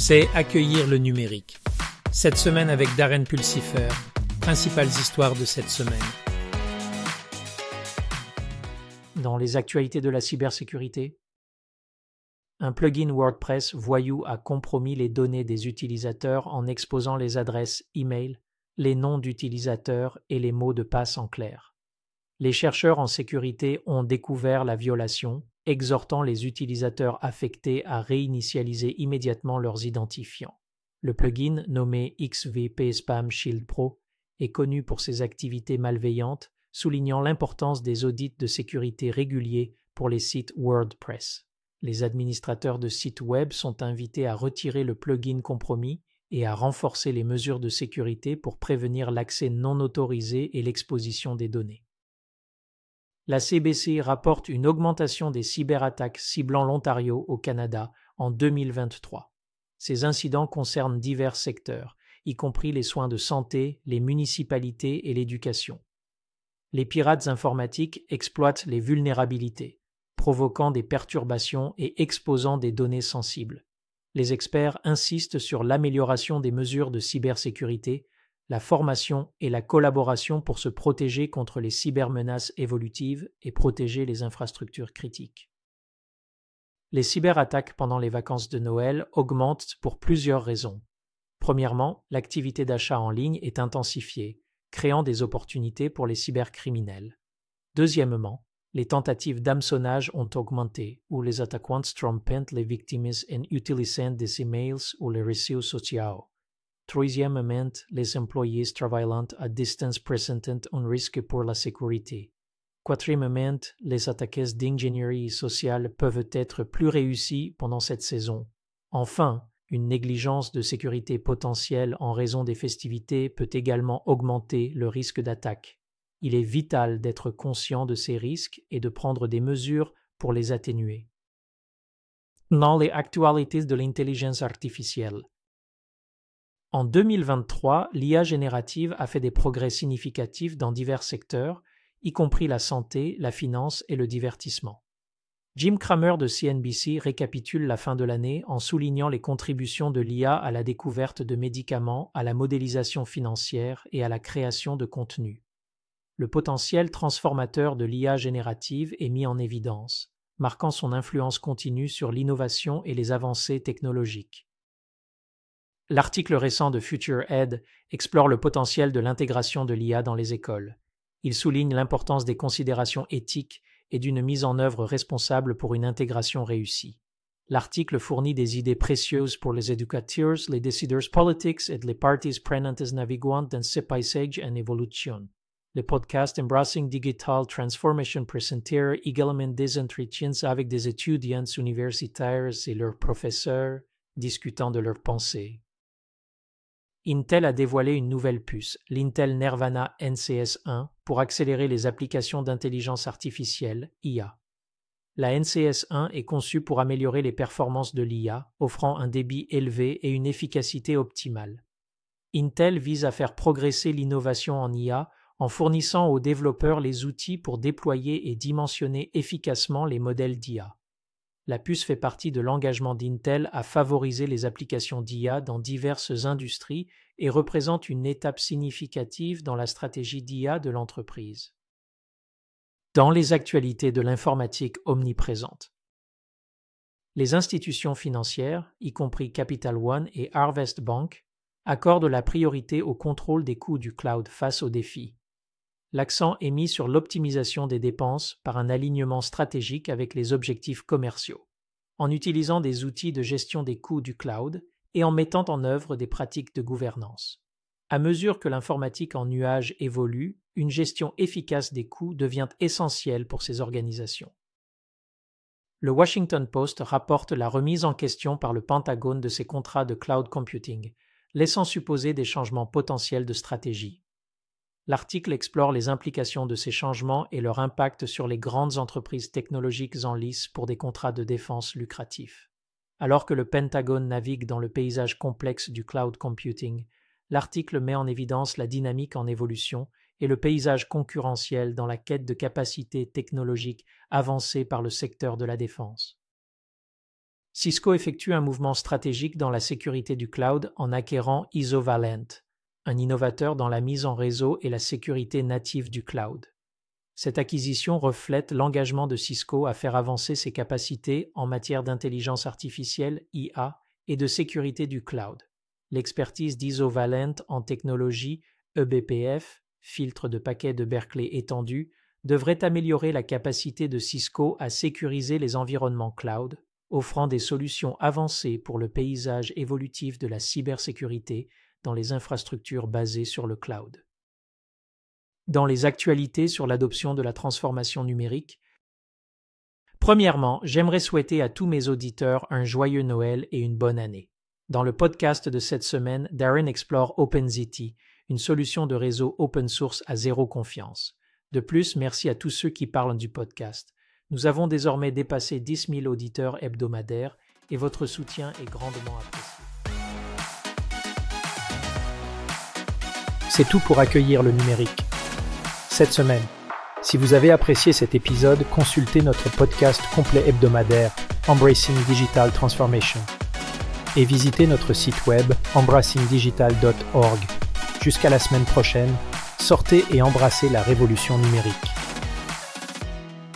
c'est accueillir le numérique. Cette semaine avec Darren Pulsifer, principales histoires de cette semaine. Dans les actualités de la cybersécurité, un plugin WordPress voyou a compromis les données des utilisateurs en exposant les adresses e-mail, les noms d'utilisateurs et les mots de passe en clair. Les chercheurs en sécurité ont découvert la violation exhortant les utilisateurs affectés à réinitialiser immédiatement leurs identifiants. Le plugin nommé XVP Spam Shield Pro est connu pour ses activités malveillantes, soulignant l'importance des audits de sécurité réguliers pour les sites WordPress. Les administrateurs de sites web sont invités à retirer le plugin compromis et à renforcer les mesures de sécurité pour prévenir l'accès non autorisé et l'exposition des données la CBC rapporte une augmentation des cyberattaques ciblant l'Ontario au Canada en 2023. Ces incidents concernent divers secteurs, y compris les soins de santé, les municipalités et l'éducation. Les pirates informatiques exploitent les vulnérabilités, provoquant des perturbations et exposant des données sensibles. Les experts insistent sur l'amélioration des mesures de cybersécurité la formation et la collaboration pour se protéger contre les cybermenaces évolutives et protéger les infrastructures critiques. Les cyberattaques pendant les vacances de Noël augmentent pour plusieurs raisons. Premièrement, l'activité d'achat en ligne est intensifiée, créant des opportunités pour les cybercriminels. Deuxièmement, les tentatives d'hameçonnage ont augmenté, où les attaquants trompent les victimes en utilisant des emails ou les réseaux sociaux. Troisièmement, les employés travaillant à distance présentent un risque pour la sécurité. Quatrièmement, les attaques d'ingénierie sociale peuvent être plus réussies pendant cette saison. Enfin, une négligence de sécurité potentielle en raison des festivités peut également augmenter le risque d'attaque. Il est vital d'être conscient de ces risques et de prendre des mesures pour les atténuer. Dans les actualités de l'intelligence artificielle, en 2023, l'IA générative a fait des progrès significatifs dans divers secteurs, y compris la santé, la finance et le divertissement. Jim Cramer de CNBC récapitule la fin de l'année en soulignant les contributions de l'IA à la découverte de médicaments, à la modélisation financière et à la création de contenus. Le potentiel transformateur de l'IA générative est mis en évidence, marquant son influence continue sur l'innovation et les avancées technologiques. L'article récent de Future Ed explore le potentiel de l'intégration de l'IA dans les écoles. Il souligne l'importance des considérations éthiques et d'une mise en œuvre responsable pour une intégration réussie. L'article fournit des idées précieuses pour les éducateurs, les décideurs politiques et les parties prenantes naviguantes dans ce paysage en évolution. Le podcast Embracing Digital Transformation présentera également des entretiens avec des étudiants universitaires et leurs professeurs discutant de leurs pensées. Intel a dévoilé une nouvelle puce, l'Intel Nervana NCS1, pour accélérer les applications d'intelligence artificielle, IA. La NCS1 est conçue pour améliorer les performances de l'IA, offrant un débit élevé et une efficacité optimale. Intel vise à faire progresser l'innovation en IA en fournissant aux développeurs les outils pour déployer et dimensionner efficacement les modèles d'IA la puce fait partie de l'engagement d'Intel à favoriser les applications d'IA dans diverses industries et représente une étape significative dans la stratégie d'IA de l'entreprise. Dans les actualités de l'informatique omniprésente, les institutions financières, y compris Capital One et Harvest Bank, accordent la priorité au contrôle des coûts du cloud face aux défis l'accent est mis sur l'optimisation des dépenses par un alignement stratégique avec les objectifs commerciaux, en utilisant des outils de gestion des coûts du cloud et en mettant en œuvre des pratiques de gouvernance. À mesure que l'informatique en nuage évolue, une gestion efficace des coûts devient essentielle pour ces organisations. Le Washington Post rapporte la remise en question par le Pentagone de ses contrats de cloud computing, laissant supposer des changements potentiels de stratégie. L'article explore les implications de ces changements et leur impact sur les grandes entreprises technologiques en lice pour des contrats de défense lucratifs. Alors que le Pentagone navigue dans le paysage complexe du cloud computing, l'article met en évidence la dynamique en évolution et le paysage concurrentiel dans la quête de capacités technologiques avancées par le secteur de la défense. Cisco effectue un mouvement stratégique dans la sécurité du cloud en acquérant Isovalent, un innovateur dans la mise en réseau et la sécurité native du cloud. Cette acquisition reflète l'engagement de Cisco à faire avancer ses capacités en matière d'intelligence artificielle IA et de sécurité du cloud. L'expertise d'Isovalent en technologie EBPF, filtre de paquets de Berkeley étendu, devrait améliorer la capacité de Cisco à sécuriser les environnements cloud, offrant des solutions avancées pour le paysage évolutif de la cybersécurité dans les infrastructures basées sur le cloud. Dans les actualités sur l'adoption de la transformation numérique, Premièrement, j'aimerais souhaiter à tous mes auditeurs un joyeux Noël et une bonne année. Dans le podcast de cette semaine, Darren explore OpenZT, une solution de réseau open source à zéro confiance. De plus, merci à tous ceux qui parlent du podcast. Nous avons désormais dépassé 10 000 auditeurs hebdomadaires et votre soutien est grandement apprécié. C'est tout pour accueillir le numérique. Cette semaine, si vous avez apprécié cet épisode, consultez notre podcast complet hebdomadaire Embracing Digital Transformation et visitez notre site web embracingdigital.org. Jusqu'à la semaine prochaine, sortez et embrassez la révolution numérique.